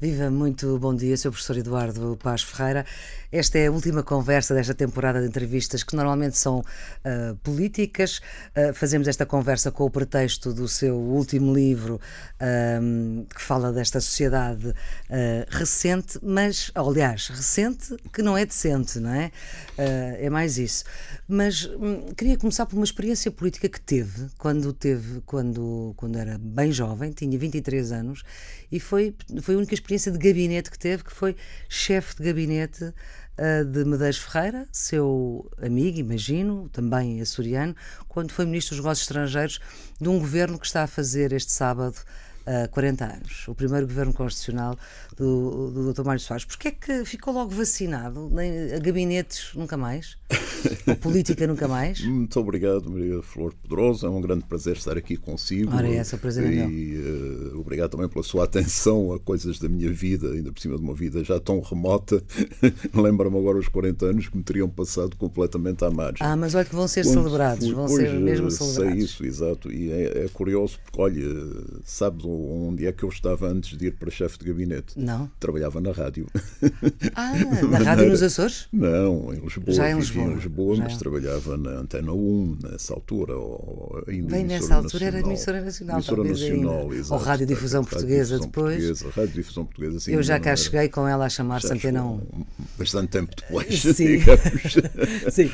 Viva, muito bom dia, Sr. Professor Eduardo Paz Ferreira. Esta é a última conversa desta temporada de entrevistas que normalmente são uh, políticas. Uh, fazemos esta conversa com o pretexto do seu último livro, uh, que fala desta sociedade recente, mas, aliás, recente que não é decente, não é? é mais isso. Mas um, queria começar por uma experiência política que teve quando teve, quando, quando era bem jovem, tinha 23 anos, e foi, foi a única experiência experiência de gabinete que teve, que foi chefe de gabinete uh, de Medeiros Ferreira, seu amigo, imagino, também açoriano, quando foi ministro dos Negócios Estrangeiros de um governo que está a fazer este sábado uh, 40 anos, o primeiro governo constitucional do, do Dr. Mário Soares. Porquê é que ficou logo vacinado? Nem, a gabinetes nunca mais? a política nunca mais? Muito obrigado, Maria Flor Pedrosa. É um grande prazer estar aqui consigo. Ora, é essa o prazer é E uh, obrigado também pela sua atenção a coisas da minha vida, ainda por cima de uma vida já tão remota. Lembra-me agora os 40 anos que me teriam passado completamente à margem. Ah, mas olha que vão ser Quando celebrados, vão pois, ser mesmo celebrados. Sei isso, exato. E é, é curioso porque, olha, sabe onde é que eu estava antes de ir para chefe de gabinete? Não. Trabalhava na rádio. Ah, na rádio nos Açores? Não, em Lisboa. Já em Lisboa. Em Lisboa, Já. mas trabalhava na Antena 1 nessa altura. Ou ainda Bem, nessa altura era emissora nacional. Emissora nacional, exato. Ou Rádio Difusão Portuguesa Rádio depois. Portuguesa, Rádio Difusão Portuguesa, sim, Eu já cá cheguei com ela a chamar-se Antena 1. Bastante tempo depois, sim. sim.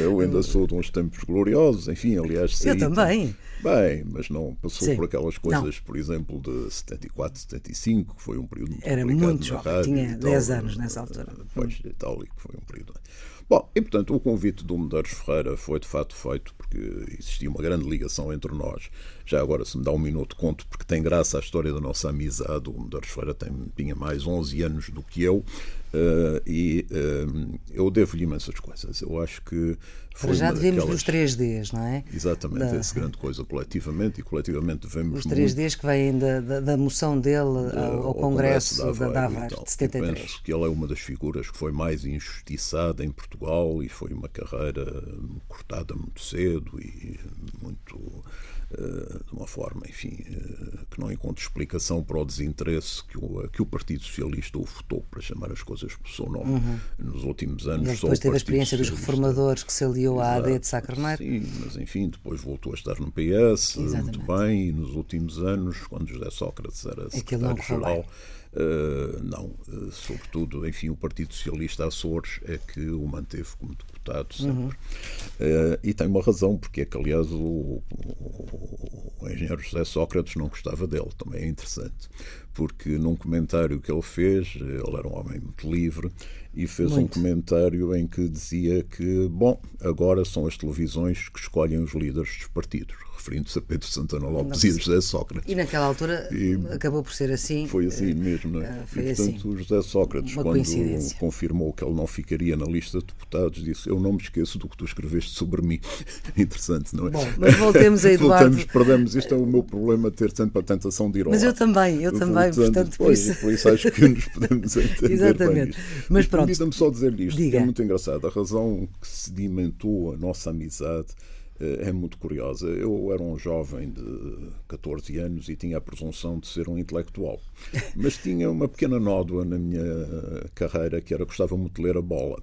Eu ainda sou de uns tempos gloriosos, enfim, aliás. Saí, Eu também. Bem, mas não passou Sim. por aquelas coisas, não. por exemplo, de 74, 75, que foi um período muito Era muito jovem, tinha 10 anos nessa altura. Pois, e tal, e que foi um período. Bom, e portanto o convite do Medeiros Ferreira foi de fato feito porque existia uma grande ligação entre nós. Já agora, se me dá um minuto, conto, porque tem graça a história da nossa amizade. O Medeiros Ferreira tem, tinha mais 11 anos do que eu uh, e uh, eu devo-lhe imensas coisas. Eu acho que foi já devemos daquelas... dos 3Ds, não é? Exatamente, da... essa grande coisa coletivamente e coletivamente devemos. Os 3Ds muito... que vêm da, da, da, moção dele ao, ao Congresso, Congresso da Davas de 73. Eu penso que ele é uma das figuras que foi mais injustiçada em Portugal e foi uma carreira cortada muito cedo e muito de uma forma, enfim, eh, que não encontra explicação para o desinteresse que o, que o Partido Socialista o votou, para chamar as coisas pelo seu nome, uhum. nos últimos anos. E depois teve a experiência dos reformadores que se aliou à AD de Sá Carneiro. Sim, mas enfim, depois voltou a estar no PS, Exatamente. muito bem, e nos últimos anos, quando José Sócrates era secretário-geral, uh, não, uh, sobretudo, enfim, o Partido Socialista Açores é que o manteve como deputado deputado sempre. Uhum. Uh, e tem uma razão, porque é que, aliás, o, o, o, engenheiro José Sócrates não gostava dele, também é interessante, porque num comentário que ele fez, ele era um homem muito livre, e fez muito. um comentário em que dizia que, bom, agora são as televisões que escolhem os líderes dos partidos referindo-se a Pedro Santana Lopes e a José Sócrates. E naquela altura e acabou por ser assim. Foi assim mesmo, não é? Ah, foi e, portanto, assim, o José Sócrates, quando confirmou que ele não ficaria na lista de deputados, disse: Eu não me esqueço do que tu escreveste sobre mim. Interessante, não é? Bom, mas voltemos a Eduardo. voltemos, perdemos. Isto é o meu problema, ter sempre a tentação de ir ao Mas eu também, eu também, portanto, por isso... por isso acho que nos podemos entender. Exatamente. Mas pronto. Permita-me só dizer-lhe isto, Diga. é muito engraçado. A razão que sedimentou a nossa amizade eh, é muito curiosa. Eu era um jovem de 14 anos e tinha a presunção de ser um intelectual. Mas tinha uma pequena nódoa na minha carreira que era gostava muito de ler a bola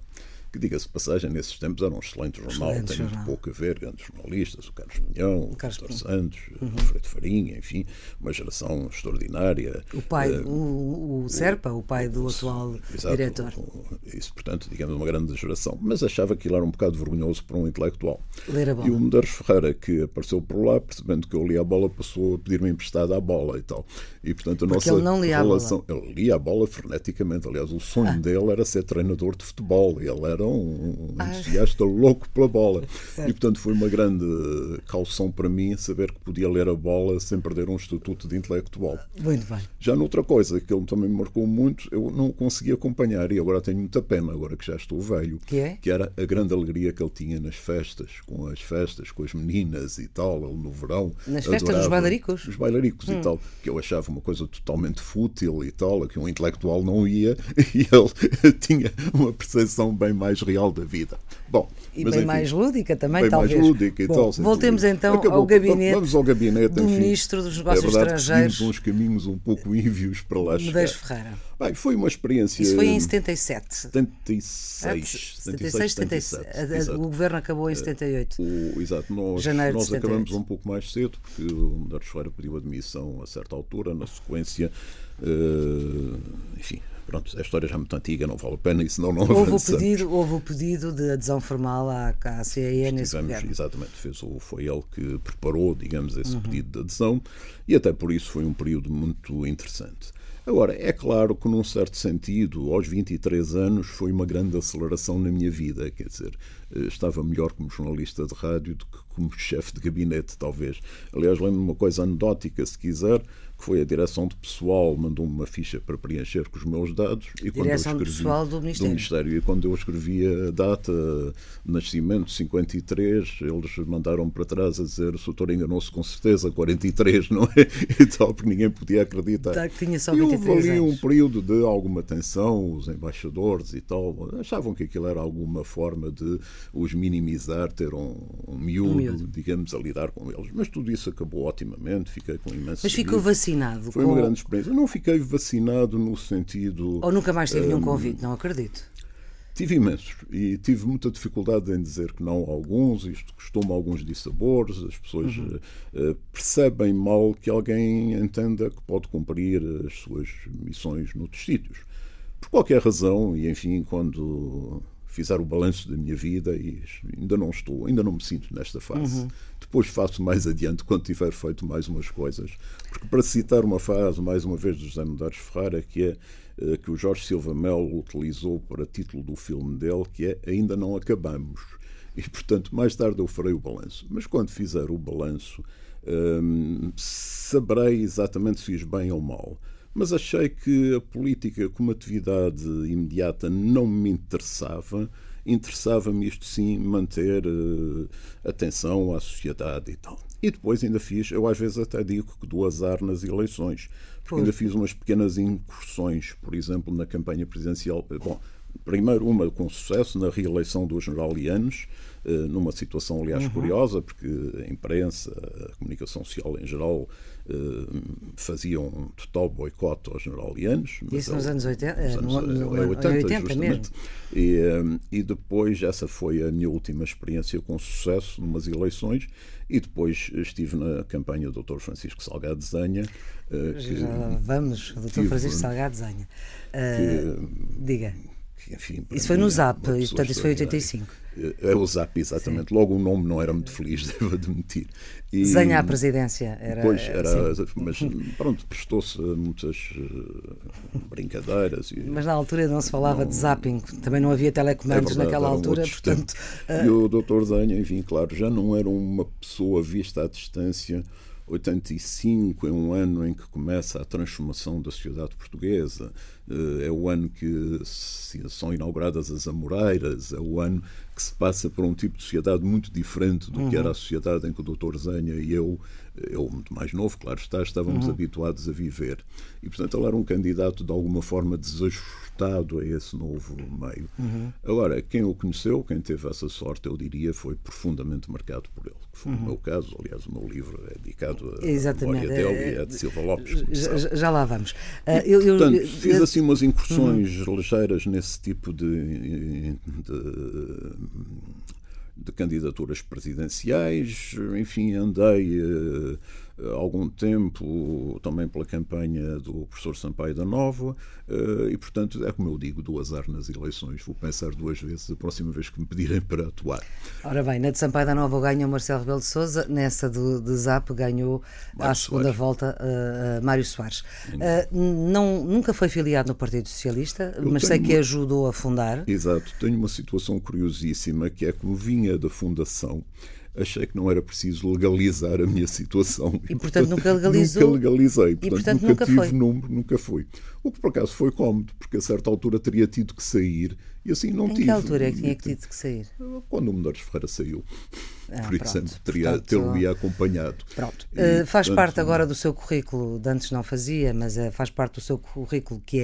que diga-se passagem, nesses tempos era um excelente jornal, excelente tem jornal. muito pouco a ver, grandes jornalistas, o Carlos Pinhão, o, Carlos. Santos, uhum. o Freire Farinha, enfim, uma geração extraordinária. O pai, uh, o, o, Serpa, o pai do atual exato, diretor. Isso, portanto, digamos, uma grande geração. Mas achava que ele era um bocado vergonhoso para um intelectual. Ler a bola. E o Medeiros Ferreira, que apareceu por lá, percebendo que eu lia a bola, passou a pedir-me emprestada a bola e tal. E, portanto, a Porque nossa ele não lia relação. A bola. Ele lia a bola freneticamente. Aliás, o sonho ah. dele era ser treinador de futebol. Ele era um, um ah. entusiasta louco pela bola. Certo. E, portanto, foi uma grande caução para mim saber que podia ler a bola sem perder um estatuto de intelectual. Muito bem. Já noutra coisa que ele também me marcou muito, eu não consegui acompanhar e agora tenho muita pena, agora que já estou velho, que, é? que era a grande alegria que ele tinha nas festas, com as festas, com as meninas e tal, ele no verão. Nas festas dos bailaricos? Os bailaricos hum. e tal, que eu achava uma coisa totalmente fútil e tal, que um intelectual não ia e ele tinha uma percepção bem mais real da vida. Bom, e mas, bem enfim, mais lúdica também, bem talvez. mais lúdica e Bom, tal. Voltemos então Acabou, ao gabinete, vamos ao gabinete do enfim, Ministro dos Negócios é verdade Estrangeiros. Que uns caminhos um pouco ívios para lá chegar. Medeiros Ferreira. Bem, foi uma experiência. Isso foi em 77. 76. 76, 77. O governo acabou em 78. O, exato, nós, Janeiro nós 78. acabamos um pouco mais cedo, porque o Medeiros Ferreira pediu admissão a certa altura, na sequência. Uh, enfim, Pronto, a história já é muito antiga, não vale a pena, isso não, não houve o pedido Houve o pedido de adesão formal à, à CAE nesse governo. Exatamente, fez, foi ele que preparou, digamos, esse uhum. pedido de adesão e até por isso foi um período muito interessante. Agora, é claro que, num certo sentido, aos 23 anos, foi uma grande aceleração na minha vida. Quer dizer, eh, estava melhor como jornalista de rádio do que como chefe de gabinete, talvez. Aliás, lembro-me uma coisa anedótica, se quiser que foi a direção de pessoal, mandou-me uma ficha para preencher com os meus dados. E quando direção eu escrevi, pessoal do Ministério. do Ministério. E quando eu escrevi a data, nascimento 53, eles mandaram para trás a dizer o doutor enganou-se com certeza, 43, não é? E tal, porque ninguém podia acreditar. Tá, tinha só 23 e houve ali um período de alguma tensão, os embaixadores e tal, achavam que aquilo era alguma forma de os minimizar, ter um, um, miúdo, um miúdo, digamos, a lidar com eles. Mas tudo isso acabou otimamente, fiquei com imenso. Mas ficou vacinado? Foi com... uma grande experiência. Eu não fiquei vacinado no sentido. Ou nunca mais teve um, nenhum convite, não acredito. Tive imensos e tive muita dificuldade em dizer que não a alguns. Isto costuma alguns dissabores. As pessoas uhum. uh, percebem mal que alguém entenda que pode cumprir as suas missões noutros sítios. Por qualquer razão, e enfim, quando fizer o balanço da minha vida e ainda não estou, ainda não me sinto nesta fase. Uhum. Depois faço mais adiante quando tiver feito mais umas coisas. Porque para citar uma frase, mais uma vez, do José Medeiros Ferreira, que é uh, que o Jorge Silva Melo utilizou para título do filme dele, que é Ainda não acabamos. E, portanto, mais tarde eu farei o balanço. Mas quando fizer o balanço, um, saberei exatamente se fiz bem ou mal mas achei que a política como atividade imediata não me interessava. Interessava-me isto sim manter uh, atenção à sociedade e tal. E depois ainda fiz, eu às vezes até digo que dou azar nas eleições, porque ainda fiz umas pequenas incursões, por exemplo, na campanha presidencial. Bom, primeiro uma com sucesso na reeleição do general Lianes, numa situação, aliás, uhum. curiosa, porque a imprensa, a comunicação social em geral, eh, faziam um total boicote ao general Lianes. Isso nos anos 80, nos anos, no, no, 80, 80 justamente. E, eh, e depois, essa foi a minha última experiência com sucesso numas eleições, e depois estive na campanha do Dr. Francisco Salgado Zenha. Que, Já vamos, Dr. Francisco Salgado Zenha. Uh, diga. Enfim, isso foi no Zap, e, portanto, isso foi 85. É o Zap, exatamente. Sim. Logo o nome não era muito feliz, devo admitir. E, a presidência. Era, pois, era, mas pronto, prestou-se muitas uh, brincadeiras. E, mas na altura não se falava não, de zapping, também não havia telecomandos é verdade, naquela altura, portanto. Uh... E o Dr. Zenha, enfim, claro, já não era uma pessoa vista à distância 85 é um ano em que começa a transformação da sociedade portuguesa, eh, é o ano que são inauguradas as Amoreiras, é o ano que se passa por um tipo de sociedade muito diferente do uhum. que era a sociedade em que o Dr. Zenha e eu, eu muito mais novo, claro está, estávamos uhum. habituados a viver. E, portanto, ele era um candidato de alguma forma desajustado a esse novo meio. Uhum. Agora, quem o conheceu, quem teve essa sorte, eu diria, foi profundamente marcado por ele. Que foi o uhum. meu caso, aliás, o meu livro é dedicado à Exatamente. memória dele e é de Silva Lopes. Já, já, lá vamos. Uh, eu, eu, portanto, eu, fiz assim umas incursões uhum. ligeiras nesse tipo de, de de candidaturas presidenciais, enfim, andei uh, algum tempo também pela campanha do professor Sampaio da Nova uh, e, portanto, é como eu digo, do azar nas eleições. Vou pensar duas vezes a próxima vez que me pedirem para atuar. Ora bem, na de Sampaio da Nova ganhou Marcelo Rebelo de Sousa, nessa do, de Zap ganhou Mário à segunda Soares. volta uh, Mário Soares. não, nunca foi filiado no Partido Socialista, eu mas sei que ajudou a fundar. Exato, tenho uma situação curiosíssima que é como vinha da fundação achei que não era preciso legalizar a minha situação. E, portanto, nunca legalizou? Nunca legalizei. Portanto, e, portanto nunca, nunca tive foi. número, nunca fui. O que por acaso foi cómodo, porque a certa altura teria tido que sair e assim não em tive. Em que altura é que tinha tido que sair? Quando o Medeiros Ferreira saiu. Ah, por pronto, exemplo, teria tê-lo acompanhado. Pronto. E, uh, faz portanto, parte agora do seu currículo, de antes não fazia, mas uh, faz parte do seu currículo que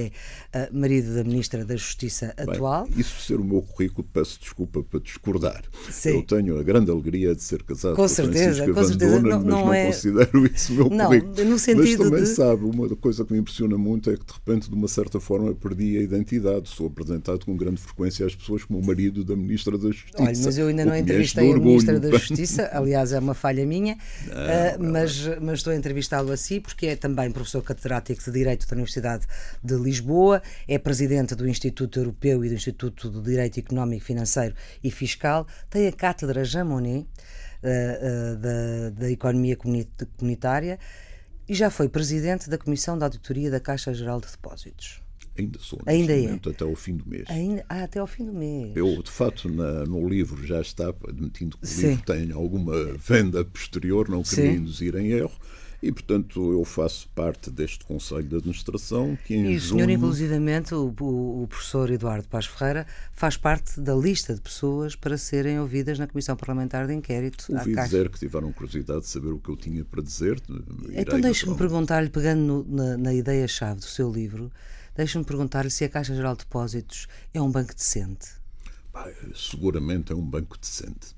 é uh, marido da Ministra da Justiça atual. Bem, isso ser o meu currículo, peço desculpa para discordar. Sim. Eu tenho a grande alegria de ser casado com, com certeza, Francisco com certeza. Não, mas não, não é... considero isso meu não, currículo. No sentido mas também de... sabe, uma coisa que me impressiona muito é que de repente, de uma certa forma, perdi a identidade. Sou apresentado com grande frequência às pessoas como o marido da Ministra da Justiça. Olha, mas eu ainda não entrevistei a Ministra da Justiça, aliás é uma falha minha, uh, mas, mas estou a entrevistá-lo assim porque é também professor catedrático de Direito da Universidade de Lisboa, é presidente do Instituto Europeu e do Instituto de Direito Económico, Financeiro e Fiscal, tem a cátedra Jean Monnet uh, uh, da, da Economia Comunitária e já foi presidente da Comissão de Auditoria da Caixa Geral de Depósitos. Ainda sou, Ainda é. até ao fim do mês. Ainda, ah, até ao fim do mês. Eu, de facto, na, no livro já está, admitindo que o Sim. livro tem alguma venda posterior, não queria Sim. induzir em erro, e, portanto, eu faço parte deste Conselho de Administração que em E o senhor, junho... inclusivamente, o, o, professor Eduardo Paz Ferreira, faz parte da lista de pessoas para serem ouvidas na Comissão Parlamentar de Inquérito. Ouvi dizer que tiveram curiosidade de saber o que eu tinha para dizer. Então deixe-me perguntar-lhe, pegando no, na, na ideia-chave do seu livro, Deixe-me perguntar-lhe se a Caixa Geral de Depósitos é um banco decente. seguramente é um banco decente.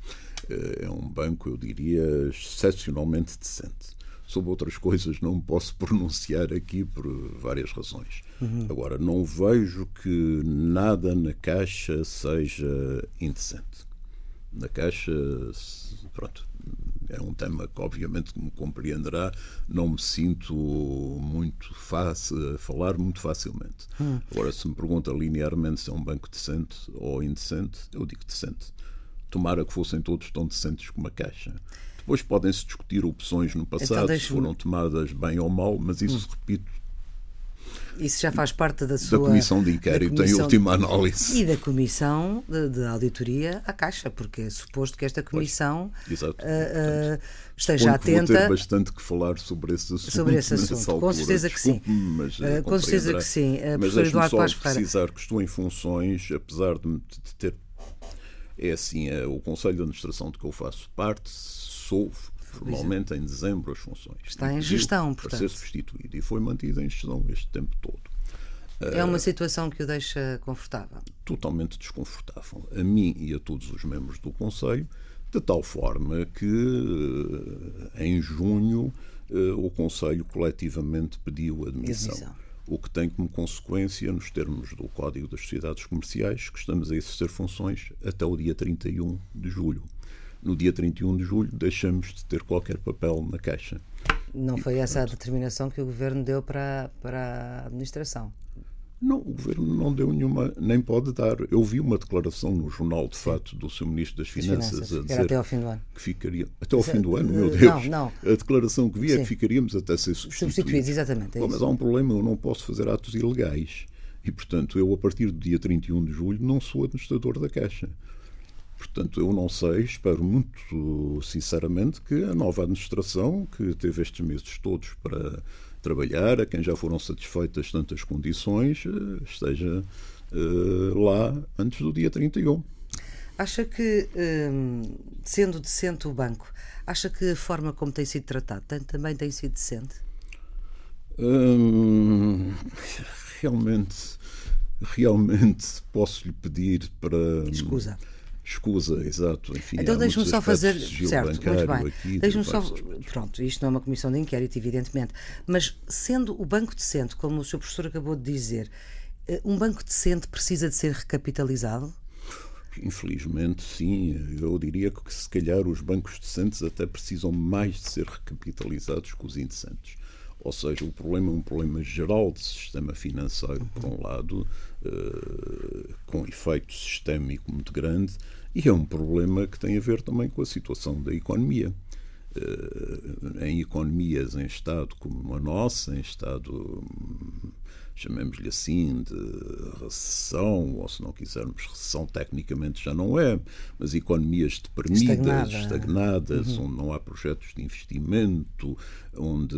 Eh, é um banco, eu diria, excepcionalmente decente. Sobre outras coisas não posso pronunciar aqui por várias razões. Uhum. Agora, não vejo que nada na Caixa seja indecente. Na Caixa, pronto, é um tema que, obviamente, como compreenderá, não me sinto muito fácil a falar muito facilmente. Hum. Agora, se me pergunta linearmente se é um banco decente ou indecente, eu digo decente. Tomara que fossem todos tão decentes como a Caixa. Depois podem-se discutir opções no passado, então, se foram tomadas bem ou mal, mas isso, hum. repito, isso já faz parte da sua. Da comissão de inquérito, comissão, em última análise. E da comissão de, de, auditoria à Caixa, porque é suposto que esta comissão pois, uh, uh, esteja atenta. Vou ter bastante que falar sobre esse assunto. Sobre esse assunto, com certeza que sim. Mas, uh, com certeza que sim. Uh, mas deixe-me só precisar que estou em funções, apesar de, de ter. É assim, é, o Conselho de Administração de que eu faço parte, sou formalmente em dezembro as funções. Está em gestão, portanto. Para ser substituído e foi mantido em gestão este tempo todo. É uma situação que o deixa confortável? Totalmente desconfortável. A mim e a todos os membros do Conselho, de tal forma que eh, em junho eh, o Conselho coletivamente pediu admissão. admissão. O que tem como consequência, nos termos do Código das Sociedades Comerciais, que estamos a exercer funções até o dia 31 de julho no dia 31 de julho deixamos de ter qualquer papel na Caixa. Não foi essa a determinação que o Governo deu para, para a administração? Não, o Governo não deu nenhuma, nem pode dar. Eu vi uma declaração no jornal, de fato, do seu Ministro das Finanças, Finanças a dizer até ao fim do ano. que ficaria. Até ao fim do ano, meu Deus. Não, não. A declaração que vi Sim. é que ficaríamos até ser substituídos. Substituídos, exatamente. É Bom, mas há um problema, eu não posso fazer atos ilegais. E, portanto, eu, a partir do dia 31 de julho, não sou administrador da Caixa. Portanto, eu não sei, espero muito sinceramente que a nova administração, que teve estes meses todos para trabalhar, a quem já foram satisfeitas tantas condições, eh, esteja uh, lá antes do dia 31. Acha que, um, sendo decente o banco, acha que a forma como tem sido tratado também tem sido decente? Hum, realmente, realmente posso lhe pedir para. Escusa Escusa, exato. Enfim, então deixe-me só fazer. Certo, muito bem. Deixe-me só. Pronto, isto não é uma comissão de inquérito, evidentemente. Mas sendo o banco decente, como o Sr. Professor acabou de dizer, eh, um banco decente precisa de ser recapitalizado? Infelizmente, sim. Eu diria que se calhar os bancos decentes até precisam mais de ser recapitalizados que os indecentes. Ou seja, o problema é um problema geral de sistema financeiro, por um lado, uh, com efeito sistémico muito grande, e é um problema que tem a ver também com a situação da economia. Uh, em economias em Estado como a nossa, em Estado chamemos-lhe assim, de recessão, ou se não quisermos, recessão tecnicamente já não é, mas economias deprimidas, Estagnada. estagnadas, uhum. onde não há projetos de investimento, onde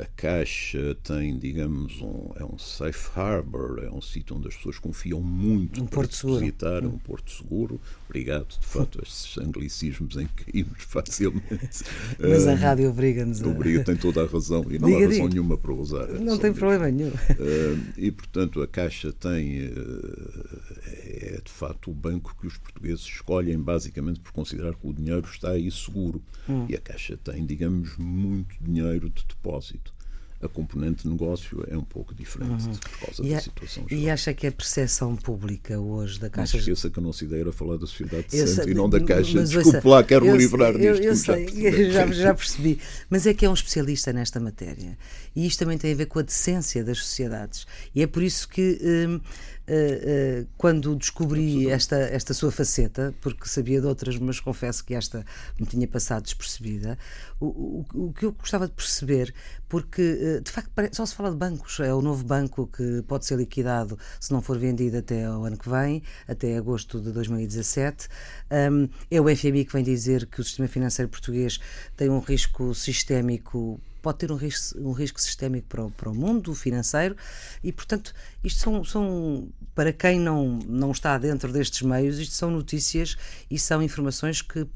a Caixa tem, digamos, um, é um safe harbor, é um sítio onde as pessoas confiam muito um para porto depositar, seguro. um porto seguro. Obrigado, de fato, estes anglicismos em que caímos facilmente. Mas a rádio obriga-nos a... Obriga, tem toda a razão e não diga, há razão diga. nenhuma para usar. Não tem problema nenhum. e, portanto, a Caixa tem, eh, é de facto o banco que os portugueses escolhem basicamente por considerar que o dinheiro está aí seguro. Hum. E a Caixa tem, digamos, muito dinheiro de depósito a componente de negócio é um pouco diferente uhum. por causa e da a, situação geral. E acha que a percepção pública hoje da Caixa... Não esqueça que a nossa ideia era falar da sociedade decente e não da Caixa. Desculpe ouça, lá, quero me livrar eu, disto. Eu, sei, já, já percebi. Mas é que é um especialista nesta matéria. E isto também tem a ver com a decência das sociedades. E é por isso que... Hum, Uh, uh, quando descobri esta, esta sua faceta, porque sabia de outras, mas confesso que esta me tinha passado despercebida, o, o, o que eu gostava de perceber, porque uh, de facto só se fala de bancos, é o novo banco que pode ser liquidado se não for vendido até o ano que vem, até agosto de 2017. Um, é o FMI que vem dizer que o sistema financeiro português tem um risco sistémico pode ter um risco, um risco sistémico para o, para o mundo financeiro e, portanto, isto são, são, para quem não, não está dentro destes meios, isto são notícias e são informações que, uh,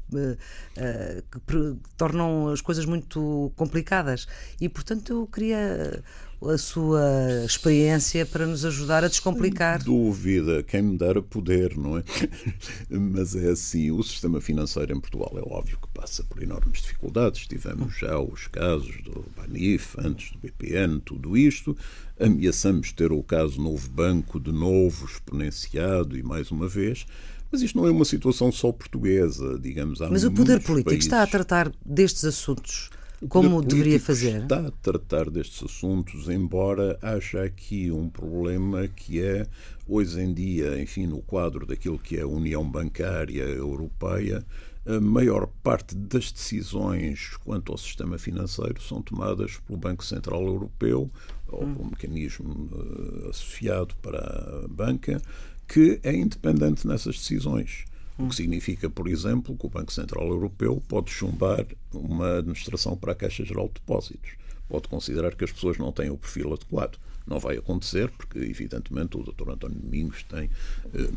que tornam as coisas muito complicadas. E, portanto, eu queria a sua experiência para nos ajudar a descomplicar. Sem dúvida, quem me dera poder, não é? Mas é assim, o sistema financeiro em Portugal é óbvio que passa por enormes dificuldades. Tivemos já os casos do Banif, antes do BPN, tudo isto. Ameaçamos ter o caso Novo Banco de novo exponenciado e mais uma vez. Mas isto não é uma situação só portuguesa, digamos. Mas o poder político países... está a tratar destes assuntos como deveria fazer? Está a tratar destes assuntos, embora haja aqui um problema que é, hoje em dia, enfim, no quadro daquilo que é a União Bancária Europeia, a maior parte das decisões quanto ao sistema financeiro são tomadas pelo Banco Central Europeu ou hum. pelo mecanismo uh, associado para a banca, que é independente nessas decisões. O que significa, por exemplo, que o Banco Central Europeu pode chumbar uma administração para a Caixa Geral de Depósitos. Pode considerar que as pessoas não têm o perfil adequado. Não vai acontecer, porque, evidentemente, o Dr. António Domingos tem. Eh,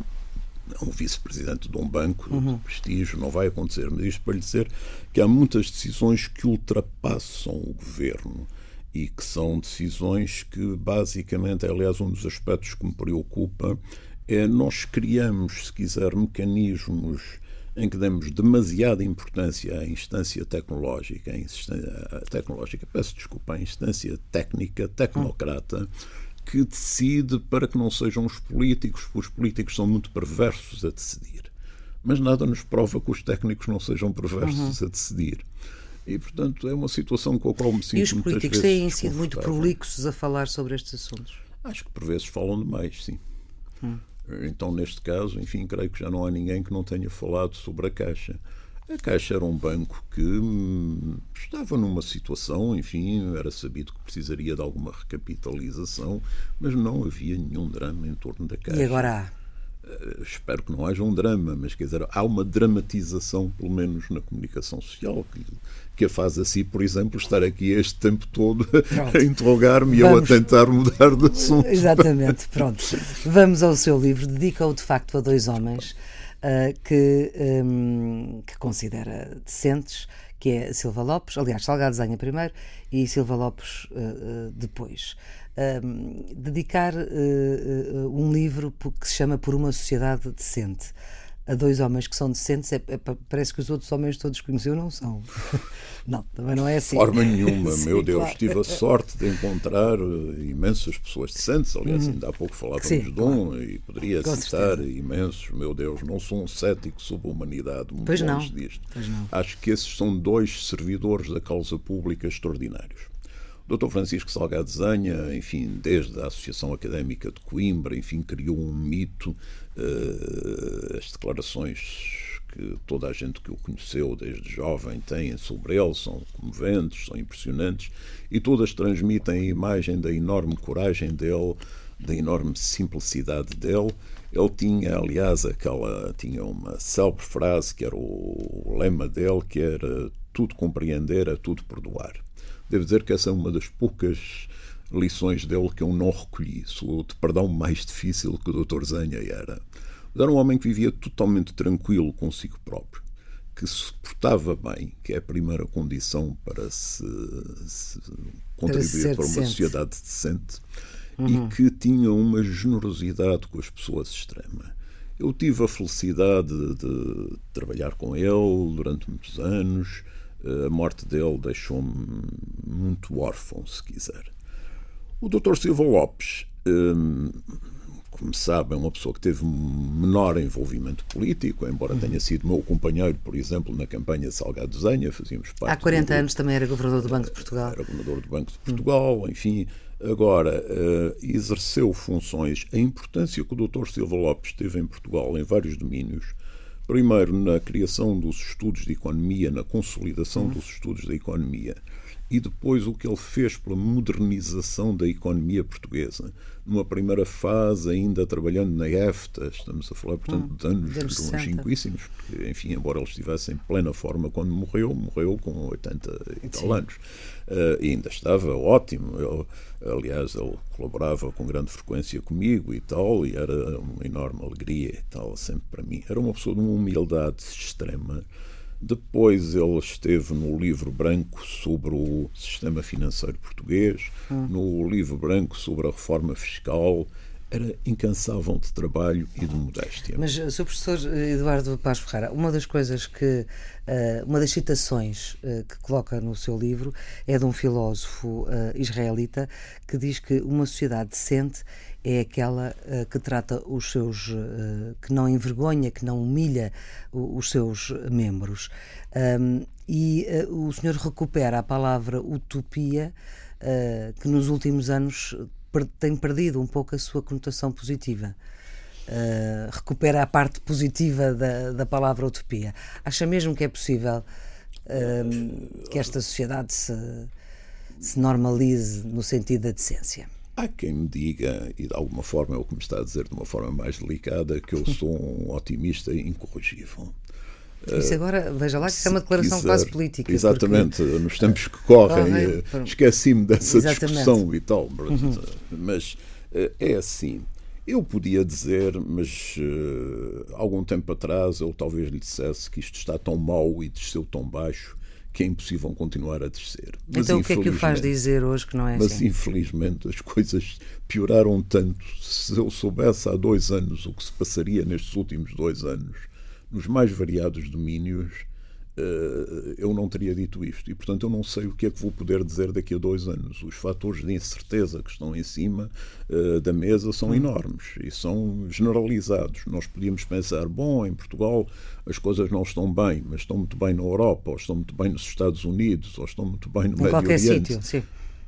um vice-presidente de um banco uhum. de prestígio, não vai acontecer. Mas isto para lhe dizer que há muitas decisões que ultrapassam o governo e que são decisões que, basicamente, é, aliás, um dos aspectos que me preocupa é nós criamos, se quiser, mecanismos em que damos demasiada importância à instância tecnológica, à instância tecnológica, peço desculpa, à instância técnica, tecnocrata, que decide para que não sejam os políticos, porque os políticos são muito perversos a decidir. Mas nada nos prova que os técnicos não sejam perversos uhum. a decidir. E, portanto, é uma situação com a qual me sinto E os políticos têm sido muito prolixos a falar sobre estes assuntos? Acho que por vezes falam demais, sim. Hum. Então, neste caso, enfim, creio que já não há ninguém que não tenha falado sobre a Caixa. A Caixa era um banco que hum, estava numa situação, enfim, era sabido que precisaria de alguma recapitalização, mas não havia nenhum drama em torno da Caixa. E agora há? Uh, espero que não haja um drama, mas quer dizer, há uma dramatização, pelo menos na comunicação social, que, que a faz assim, por exemplo, estar aqui este tempo todo pronto. a interrogar-me e eu a tentar mudar de assunto. Exatamente, pronto. Vamos ao seu livro, dedica-o de facto a dois homens uh, que, um, que considera decentes, que é Silva Lopes, aliás, Salgado Zanha primeiro e Silva Lopes uh, uh, depois dedicar uh, um livro que se chama Por uma Sociedade Decente a dois homens que são decentes, é, é, parece que os outros homens todos conheceu não são. não, também não é assim. Forma nenhuma, Sim, meu Deus. Claro. Tive a sorte de encontrar uh, imensas pessoas decentes. Aliás, uhum. ainda há pouco falávamos Sim, de um claro. e poderia Com citar certeza. imensos. Meu Deus, não sou um cético sobre a humanidade, muito pois longe não. disto. Pois não. Acho que esses são dois servidores da causa pública extraordinários. Dr. Francisco Salgado Zanha, enfim, desde a Associação Académica de Coimbra, enfim, criou um mito, uh, as declarações que toda a gente que o conheceu desde jovem tem sobre ele são comoventes, são impressionantes e todas transmitem a imagem da enorme coragem dele, da enorme simplicidade dele. Ele tinha, aliás, aquela tinha uma célebre frase que era o lema dele, que era tudo compreender, é tudo perdoar. Devo dizer que essa é uma das poucas lições dele que eu não recolhi. Sou de perdão mais difícil que o Dr. Zanha era. Era um homem que vivia totalmente tranquilo consigo próprio, que se portava bem, que é a primeira condição para se, se contribuir para, para uma sociedade decente, uhum. e que tinha uma generosidade com as pessoas extrema. Eu tive a felicidade de trabalhar com ele durante muitos anos. A morte dele deixou-me muito órfão, se quiser. O Dr. Silva Lopes, hum, como sabem, é uma pessoa que teve menor envolvimento político, embora uhum. tenha sido meu companheiro, por exemplo, na campanha de Salgado Zenha, fazíamos parte. Há 40 anos também era governador do Banco de Portugal. Era governador do Banco de Portugal, uhum. enfim. Agora, uh, exerceu funções. A importância que o Dr. Silva Lopes teve em Portugal em vários domínios. Primeiro, na criação dos estudos de economia, na consolidação uhum. dos estudos da economia e depois o que ele fez pela modernização da economia portuguesa. Numa primeira fase, ainda trabalhando na EFTA, estamos a falar, portanto, hum, de anos longínquíssimos, porque, enfim, embora ele estivesse em plena forma quando morreu, morreu com 80 e tal anos. Uh, ainda estava ótimo. Eu, aliás, ele colaborava com grande frequência comigo e tal, e era uma enorme alegria e tal, sempre para mim. Era uma pessoa de uma humildade extrema depois ele esteve no livro branco sobre o sistema financeiro português, hum. no livro branco sobre a reforma fiscal. Era incansável de trabalho e de modéstia. Mas, Sr. Professor Eduardo Paz Ferreira, uma das coisas que, eh, uma das citações eh, que coloca no seu livro é de um filósofo eh, israelita que diz que uma sociedade decente é aquela uh, que trata os seus, uh, que não envergonha, que não humilha os seus membros. E uh, o senhor recupera a palavra utopia, que nos últimos anos tem perdido um pouco a sua conotação positiva. recupera a parte positiva da, da palavra utopia. Acha mesmo que é possível que esta sociedade se, se normalize no sentido da decência? Há quem me diga, e de alguma forma é o que me está a dizer de uma forma mais delicada, que eu sou um otimista incorrigível. Isso agora, veja lá que é uma declaração quiser, quase política. Exatamente, porque... nos tempos que correm, eh, esqueci-me dessa exatamente. discussão e tal. Uhum. Mas eh, é assim. Eu podia dizer, mas uh, algum tempo atrás eu talvez lhe dissesse que isto está tão mau e desceu tão baixo que é impossível continuar a descer. Mas, então o que é que o faz dizer hoje que não é mas, assim? Mas infelizmente as coisas pioraram tanto. Se eu soubesse há dois anos o que se passaria nestes últimos dois anos, nos mais variados domínios, eh, eu não teria dito isto. E, portanto, eu não sei o que é que vou poder dizer daqui a dois anos. Os fatores de incerteza que estão em cima uh, da mesa são hum. enormes e são generalizados. Nós podíamos pensar, bom, em Portugal as coisas não estão bem, mas estão muito bem na Europa, ou estão muito bem nos Estados Unidos, ou estão muito bem no em Médio Oriente. Sítio, sim.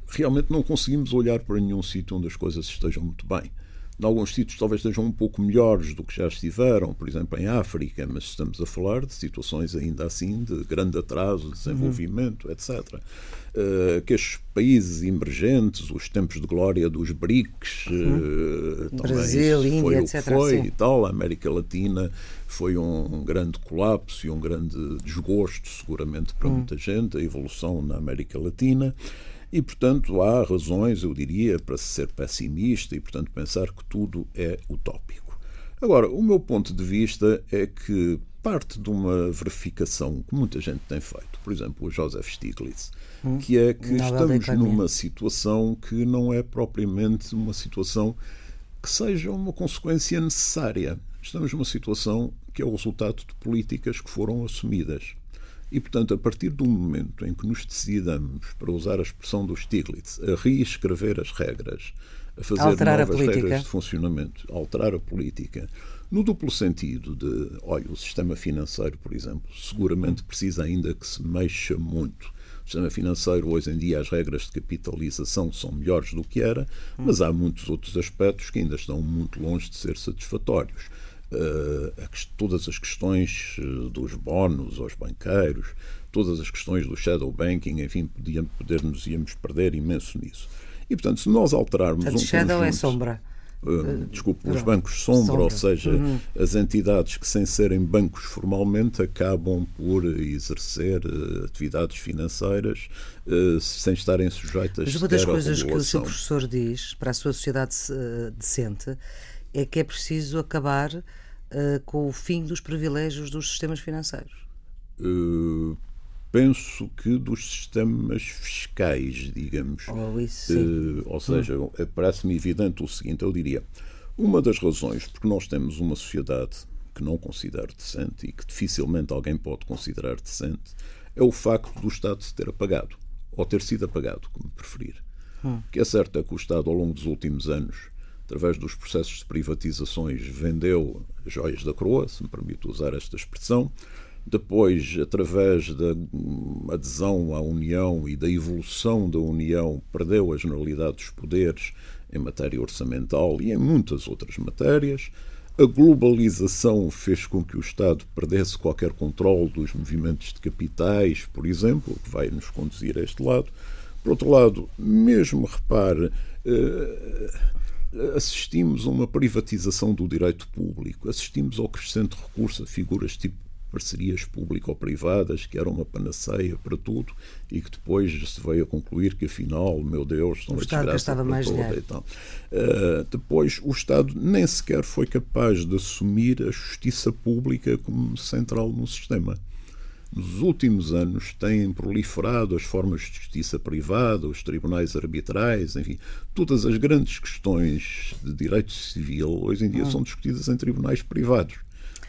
Realmente não conseguimos olhar para nenhum sítio onde as coisas estejam muito bem. Em alguns sítios talvez estejam um pouco melhores do que já estiveram, por exemplo em África, mas estamos a falar de situações ainda assim de grande atraso, de desenvolvimento, uhum. etc. Uh, que estes países emergentes, os tempos de glória dos BRICS, uhum. uh, Brasil, Índia, foi etc. Foi e tal, a América Latina foi um, um, grande colapso e um grande desgosto, seguramente, para uhum. muita gente, a evolução na América Latina. E, portanto, há razões, eu diria, para ser pessimista e, portanto, pensar que tudo é utópico. Agora, o meu ponto de vista é que parte de uma verificação que muita gente tem feito, por exemplo, o Joseph Stiglitz, hum, que é que estamos numa situação que não é propriamente uma situação que seja uma consequência necessária. Estamos numa situação que é o resultado de políticas que foram assumidas. E, portanto, a partir do momento em que nos decidamos, para usar a expressão do Stiglitz, a reescrever as regras, a fazer alterar novas regras de funcionamento, a alterar a política, no duplo sentido de, olha, o sistema financeiro, por exemplo, seguramente precisa ainda que se mexa muito. O sistema financeiro, hoje em dia, as regras de capitalização são melhores do que era, mas há muitos outros aspectos que ainda estão muito longe de ser satisfatórios todas as questões uh, dos bónus aos banqueiros, todas as questões do shadow banking, enfim, podíamos, poder, nos íamos perder imenso nisso. E, portanto, se nós alterarmos portanto, um shadow conjunto, é sombra. uh, desculpe, os bancos sombra, sombra. ou seja, uhum. as entidades que, sem serem bancos formalmente, acabam por exercer uh, atividades financeiras uh, sem estarem sujeitas Mas uma das coisas que o seu professor diz para a sua sociedade decente é que é preciso acabar com o fim dos privilégios dos sistemas financeiros. penso que dos sistemas fiscais, digamos. Oh, isso, sim. ou seja, hum. parece-me evidente o seguinte: eu diria uma das razões porque nós temos uma sociedade que não considero decente e que dificilmente alguém pode considerar decente é o facto do Estado se ter apagado, ou ter sido apagado, como preferir. Hum. O que é certo é que o Estado, ao longo dos últimos anos, através dos processos de privatizações, vendeu joias da coroa, se me permite usar esta expressão. Depois, através da adesão à União e da evolução da União, perdeu a generalidade dos poderes em matéria orçamental e em muitas outras matérias. A globalização fez com que o Estado perdesse qualquer controle dos movimentos de capitais, por exemplo, que vai nos conduzir a este lado. Por outro lado, mesmo repare, eh, assistimos a uma privatização do direito público, assistimos ao crescente recurso a figuras tipo parcerias público-privadas, que era uma panaceia para tudo, e que depois se veio a concluir que, afinal, meu Deus, são o Estado estava mais toda e tal. Uh, depois, o Estado nem sequer foi capaz de assumir a justiça pública como central no sistema. Nos últimos anos têm proliferado as formas de justiça privada, os tribunais arbitrais, enfim, todas as grandes questões de direito civil hoje em dia hum. são discutidas em tribunais privados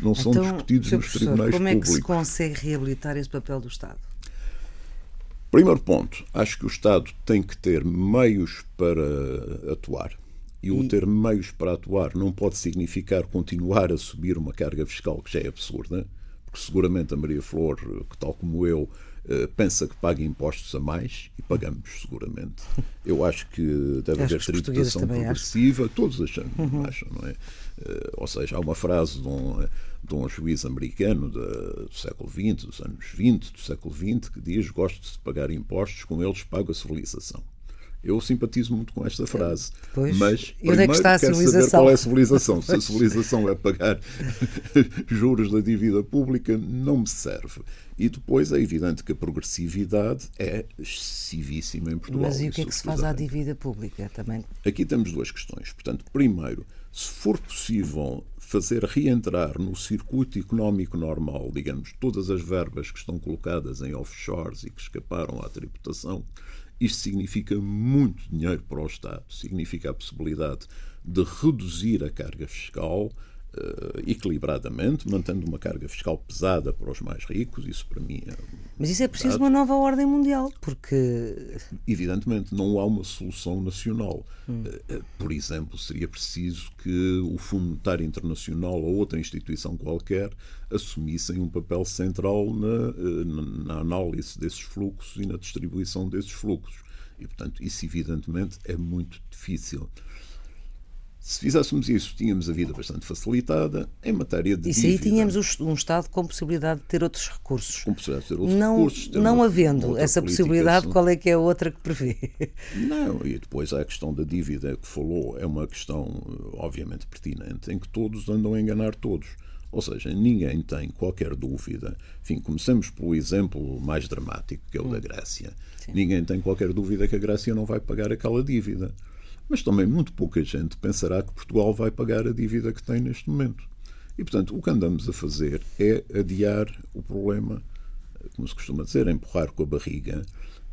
não são então, discutidos nos tribunais como públicos. Como é que se consegue reabilitar esse papel do Estado? Primeiro ponto, acho que o Estado tem que ter meios para atuar. E, e o ter meios para atuar não pode significar continuar a subir uma carga fiscal que já é absurda, porque seguramente a Maria Flor, que tal como eu, eh, pensa que paga impostos a mais e pagamos seguramente. Eu acho que deve haver tributação progressiva, acham. todos acham, uhum. acham, não é? Eh, ou seja, há uma frase de um, de um juiz americano do século XX, dos anos 20 do século XX, que diz: Gosto de pagar impostos, com eles pago a civilização. Eu simpatizo muito com esta frase. Pois, mas e onde é que está a civilização? saber qual é a civilização. Se a civilização é pagar juros da dívida pública, não me serve. E depois é evidente que a progressividade é excessivíssima em Portugal. Mas e o que é que se faz à dívida pública também? Aqui temos duas questões. Portanto, primeiro, se for possível fazer reentrar no circuito económico normal, digamos, todas as verbas que estão colocadas em offshores e que escaparam à tributação, isto significa muito dinheiro para o Estado, significa a possibilidade de reduzir a carga fiscal, equilibradamente, mantendo uma carga fiscal pesada para os mais ricos. Isso para mim é. Mas isso é preciso uma nova ordem mundial, porque. Evidentemente, não há uma solução nacional. Hum. Uh, por exemplo, seria preciso que o Fundo Monetário Internacional ou outra instituição qualquer assumissem um papel central na, na análise desses fluxos e na distribuição desses fluxos. E, portanto, isso evidentemente é muito difícil. Se fizéssemos isso, tínhamos a vida bastante facilitada em matéria de. Isso dívida. aí tínhamos um Estado com possibilidade de ter outros recursos. Com possibilidade de ter outros não, recursos. Não uma, havendo essa possibilidade, qual é que é a outra que prevê? Não, e depois há a questão da dívida que falou, é uma questão obviamente pertinente, em que todos andam a enganar todos. Ou seja, ninguém tem qualquer dúvida. Enfim, começamos pelo exemplo mais dramático, que é o hum. da Grécia. Sim. Ninguém tem qualquer dúvida que a Grécia não vai pagar aquela dívida mas também muito pouca gente pensará que Portugal vai pagar a dívida que tem neste momento. E, portanto, o que andamos a fazer é adiar o problema, como se costuma dizer, empurrar com a barriga,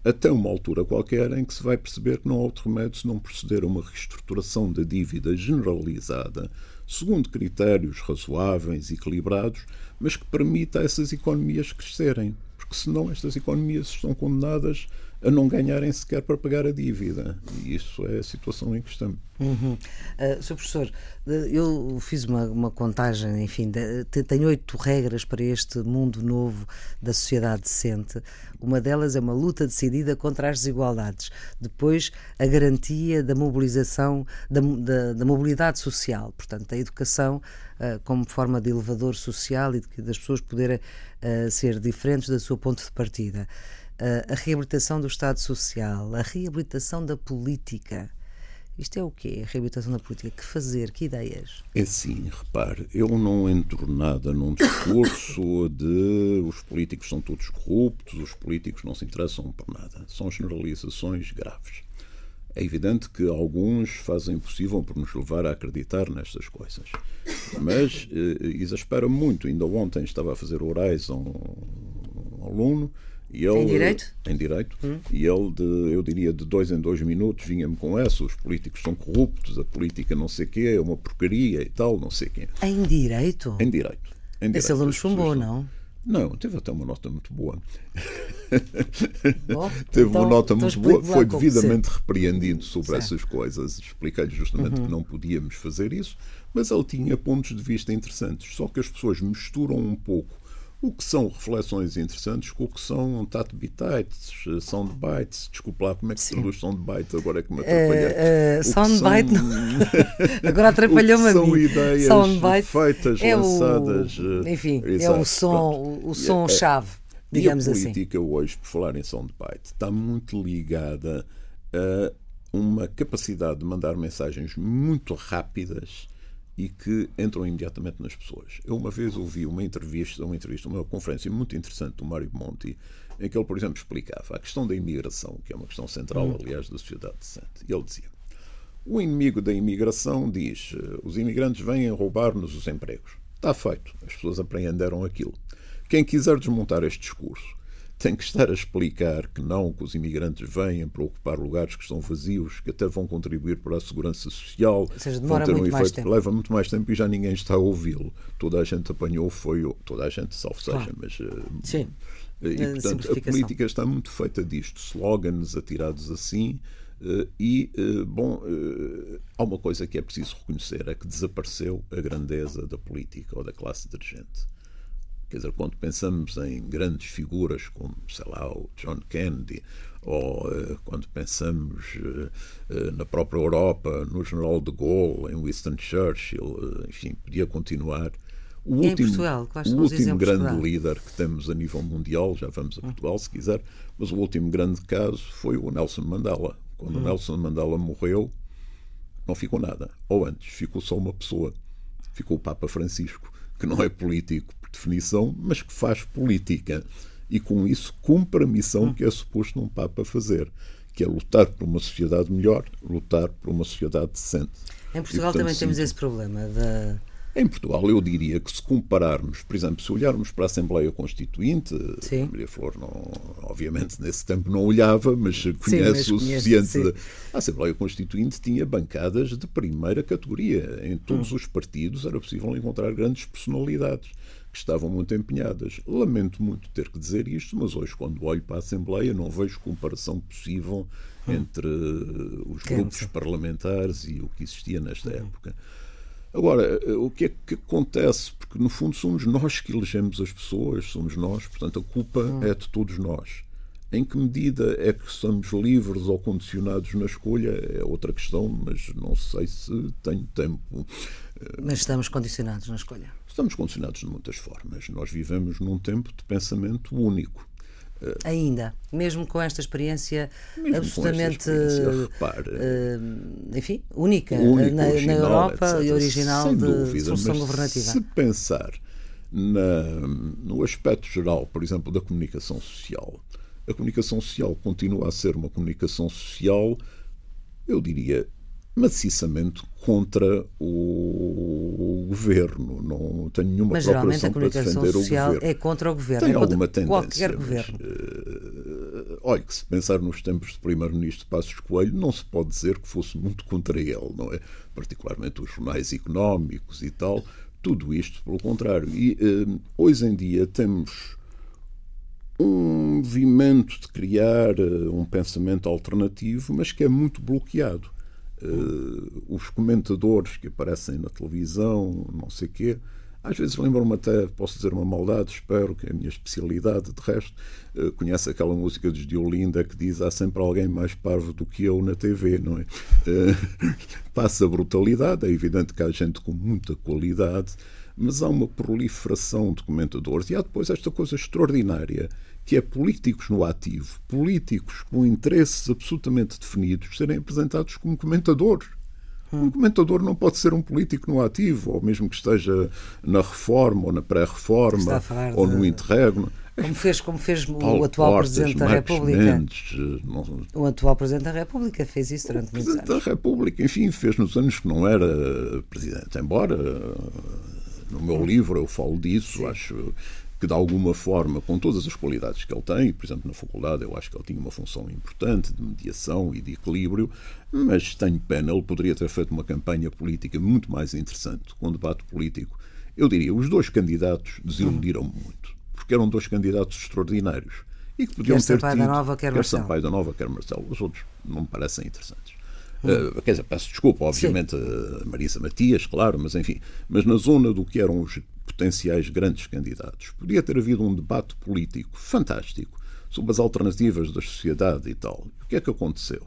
até uma altura qualquer em que se vai perceber que não há outro remédio se não proceder a uma reestruturação da dívida generalizada, segundo critérios razoáveis, equilibrados, mas que permita a essas economias crescerem. Porque senão estas economias estão condenadas a não ganharem sequer para pagar a dívida. E isso é a situação em que estamos. Uhum. Uh, Sr. Professor, eu fiz uma, uma contagem, enfim, de, tenho oito regras para este mundo novo da sociedade decente. Uma delas é uma luta decidida contra as desigualdades. Depois, a garantia da mobilização, da, da, da mobilidade social, portanto, a educação uh, como forma de elevador social e de, das pessoas poderem uh, ser diferentes do seu ponto de partida a reabilitação do Estado Social, a reabilitação da política. Isto é o quê? A reabilitação da política? Que fazer? Que ideias? É sim, repare, eu não entro nada num discurso de os políticos são todos corruptos, os políticos não se interessam por nada. São generalizações graves. É evidente que alguns fazem o possível por nos levar a acreditar nestas coisas. Mas eh, exaspera muito. Ainda ontem estava a fazer orais a um, um aluno e ele, em direito? Em direito. Hum. E ele, de, eu diria, de dois em dois minutos, vinha-me com essa: os políticos são corruptos, a política não sei o quê, é uma porcaria e tal, não sei quê. Em direito? Em direito. Em direito. Esse aluno chumbou, não? Não, teve até uma nota muito boa. Bom, teve então, uma nota então muito boa, foi devidamente repreendido sobre certo. essas coisas. Expliquei-lhe justamente uhum. que não podíamos fazer isso, mas ele tinha pontos de vista interessantes. Só que as pessoas misturam um pouco o que são reflexões interessantes com o que são bitites, soundbites. Desculpe lá, como é que se traduz soundbite? Agora é que me atrapalhei. Uh, uh, soundbite são... Agora atrapalhou-me a mim. São ideias soundbite feitas, é lançadas. O... Eh, enfim, exato, é o som, o som-chave, digamos assim. E a política assim. hoje, por falar em soundbite, está muito ligada a uma capacidade de mandar mensagens muito rápidas e que entram imediatamente nas pessoas. Eu uma vez ouvi uma entrevista, uma entrevista, uma conferência muito interessante do Mário Monti, em que ele, por exemplo, explicava a questão da imigração, que é uma questão central, hum. aliás, da sociedade decente. E ele dizia: o inimigo da imigração diz, os imigrantes vêm roubar-nos os empregos. Está feito, as pessoas apreenderam aquilo. Quem quiser desmontar este discurso tem que estar a explicar que não, que os imigrantes vêm para ocupar lugares que estão vazios, que até vão contribuir para a segurança social. Ou seja, demora um muito efeito, mais leva muito mais tempo e já ninguém está a ouvi-lo. Toda a gente apanhou, foi. Toda a gente, salvo seja, claro. mas. Eh, Sim. E, portanto, a política está muito feita disto, slogans atirados assim. Uh, e, uh, bom, uh, há uma coisa que é preciso reconhecer: é que desapareceu a grandeza da política ou da classe dirigente. Quer dizer, quando pensamos em grandes figuras como, sei lá, o John Kennedy, ou uh, quando pensamos uh, uh, na própria Europa, no General de Gaulle, em Winston Churchill, enfim, podia continuar. O e último, Portugal, o último grande líder que temos a nível mundial, já vamos a Portugal se quiser, mas o último grande caso foi o Nelson Mandela. Quando o hum. Nelson Mandela morreu, não ficou nada. Ou antes, ficou só uma pessoa. Ficou o Papa Francisco, que não é político, definição, mas que faz política. E com isso cumpre a missão que é suposto um Papa fazer, que é lutar por uma sociedade melhor, lutar por uma sociedade decente. Em Portugal e, portanto, também sim, temos esse problema da em Portugal, eu diria que se compararmos, por exemplo, se olharmos para a Assembleia Constituinte, sim. Maria Flor, não, obviamente, nesse tempo não olhava, mas conhece sim, mas o suficiente. A Assembleia Constituinte tinha bancadas de primeira categoria. Em todos hum. os partidos era possível encontrar grandes personalidades que estavam muito empenhadas. Lamento muito ter que dizer isto, mas hoje, quando olho para a Assembleia, não vejo comparação possível hum. entre os grupos parlamentares e o que existia nesta hum. época. Agora, eh, o que é que acontece? Porque, no fundo, somos nós que elegemos as pessoas, somos nós, portanto, a culpa hum. é de todos nós. Em que medida é que somos livres ou condicionados na escolha é outra questão, mas não sei se tenho tempo. Mas estamos condicionados na escolha? Estamos condicionados de muitas formas. Nós vivemos num tempo de pensamento único. Ainda, mesmo com esta experiência mesmo absolutamente experiência, repare, uh, enfim, única único, na, original, na, Europa etc. e original Sem de dúvida, solução governativa. Se pensar na, no aspecto geral, por exemplo, da comunicação social, a comunicação social continua a ser uma comunicação social, eu diria, maciçamente contra o governo. Não tenho nenhuma mas, geralmente a comunicação social é contra o governo. Tem é alguma tendência. Qualquer governo. Uh, olha, que se pensar nos tempos do primeiro-ministro Passos Coelho, não se pode dizer que fosse muito contra ele, não é? Particularmente os jornais económicos e tal. Tudo isto, pelo contrário. E uh, hoje em dia temos um movimento de criar uh, um pensamento alternativo, mas que é muito bloqueado. Uh, os comentadores que aparecem na televisão, não sei quê, às vezes lembram-me até, posso dizer uma maldade, espero que é a minha especialidade, de resto, uh, conhece aquela música de Diolinda que diz há sempre alguém mais parvo do que eu na TV, não é? Uh, passa brutalidade, é evidente que há gente com muita qualidade, mas há uma proliferação de comentadores e há depois esta coisa extraordinária que é políticos no ativo, políticos com interesses absolutamente definidos, serem apresentados como comentadores. Hum. Um comentador não pode ser um político no ativo, ou mesmo que esteja na reforma, ou na pré-reforma, ou no interregno. Como fez, como fez o atual Portas, Presidente da República. Mendes, não... O atual Presidente da República fez isso durante muitos anos. Presidente da República, enfim, fez nos anos que não era Presidente, embora no meu livro eu falo disso, Sim. acho que de alguma forma, com todas as qualidades que ele tem, por exemplo, na faculdade eu acho que ele tinha uma função importante de mediação e de equilíbrio, mas tenho pena, ele poderia ter feito uma campanha política muito mais interessante, com um debate político. Eu diria, os dois candidatos desiludiram muito, porque eram dois candidatos extraordinários e que podiam quer ter Sampaio tido, da Nova, quer, quer Sampaio da Nova, quer Marcelo. Os outros não me parecem interessantes. Uh, quer dizer, peço desculpa, obviamente, a Marisa Matias, claro, mas enfim, mas na zona do que eram os potenciais grandes candidatos. Podia ter havido um debate político fantástico sobre as alternativas da sociedade e tal. O que é que aconteceu?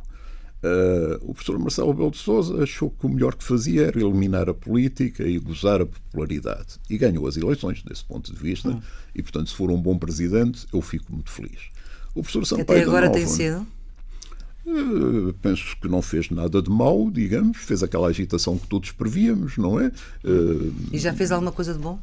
Uh, o professor Marcelo Belo de Souza achou que o melhor que fazia era eliminar a política e gozar a popularidade. E ganhou as eleições, desse ponto de vista. Hum. E, portanto, se for um bom presidente, eu fico muito feliz. O professor Sampaio Até agora Nova, tem sido? Uh, penso que não fez nada de mal, digamos. Fez aquela agitação que todos prevíamos, não é? Uh, e já fez alguma coisa de bom?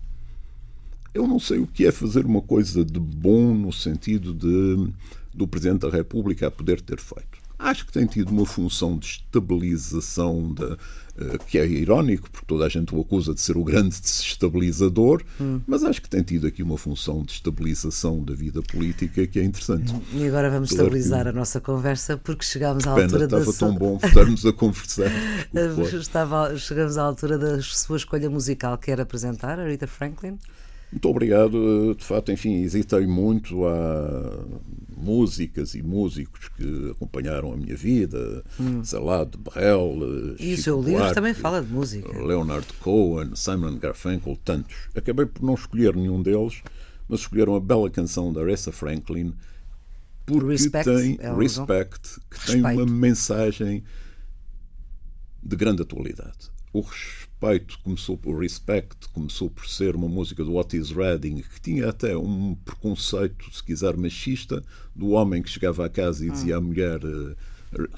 Eu não sei o que é fazer uma coisa de bom no sentido de do Presidente da República a poder ter feito. Acho que tem tido uma função de estabilização de, uh, que é irónico, porque toda a gente o acusa de ser o grande desestabilizador, hum. mas acho que tem tido aqui uma função de estabilização da vida política que é interessante. E agora vamos claro estabilizar que... a nossa conversa porque chegámos à altura da estava tão bom estarmos a conversar. Estava, chegamos à altura da sua escolha musical. Quer apresentar a Rita Franklin? Muito obrigado. De facto, enfim, hesitei muito. Há músicas e músicos que acompanharam a minha vida, hum. sei lá, de Brel. E Chico o seu livro também fala de música. Leonard Cohen, Simon Garfunkel, tantos. Acabei por não escolher nenhum deles, mas escolheram a bela canção da Aretha Franklin porque Respect, tem é Respect, que Respeito. tem uma mensagem de grande atualidade. O respeito começou por Respect, começou por ser uma música do Otis Redding, que tinha até um preconceito, se quiser, machista, do homem que chegava à casa e dizia à mulher uh,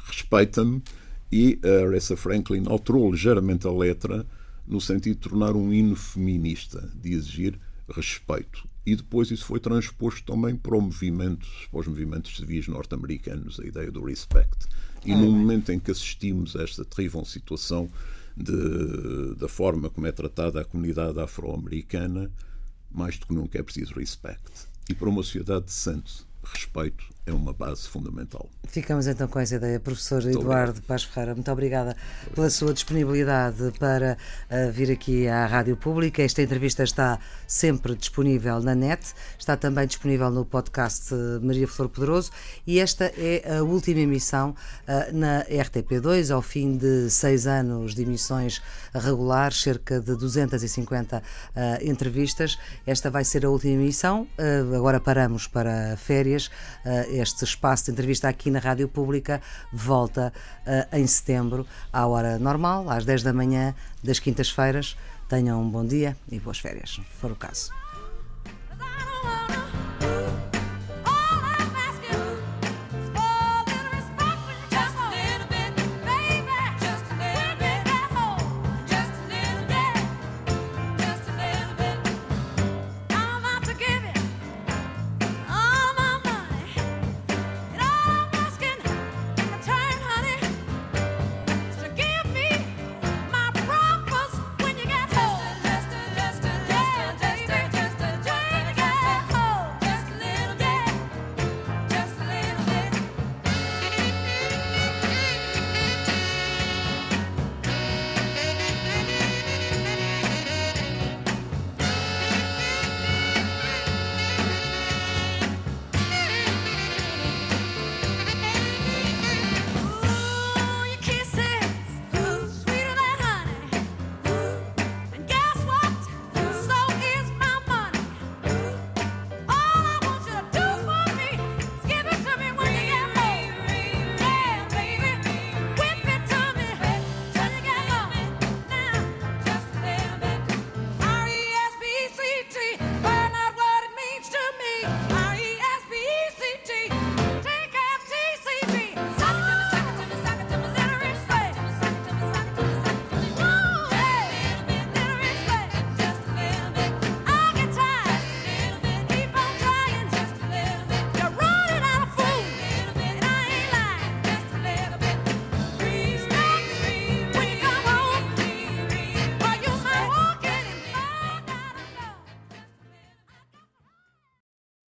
respeita-me, e a Aretha Franklin alterou ligeiramente a letra no sentido de tornar um hino feminista, de exigir respeito. E depois isso foi transposto também para, o movimento, para os movimentos civis norte-americanos, a ideia do respect. E ah, no momento em que assistimos a esta terrível situação, de, da forma como é tratada a comunidade afro-americana, mais do que nunca é preciso respect. E para uma sociedade decente, respeito é uma base fundamental. Ficamos então com essa ideia. Professor muito Eduardo obrigado. Paz Ferreira, muito obrigada pela sua disponibilidade para uh, vir aqui à Rádio Pública. Esta entrevista está sempre disponível na net, está também disponível no podcast Maria Flor Poderoso e esta é a última emissão uh, na RTP2, ao fim de seis anos de emissões regulares, cerca de 250 uh, eh, entrevistas. Esta vai ser a última emissão. agora paramos para férias este espaço de entrevista aqui na Rádio Pública volta uh, em setembro, à hora normal, às 10 da manhã das quintas-feiras. Tenham um bom dia e boas férias, se for o caso.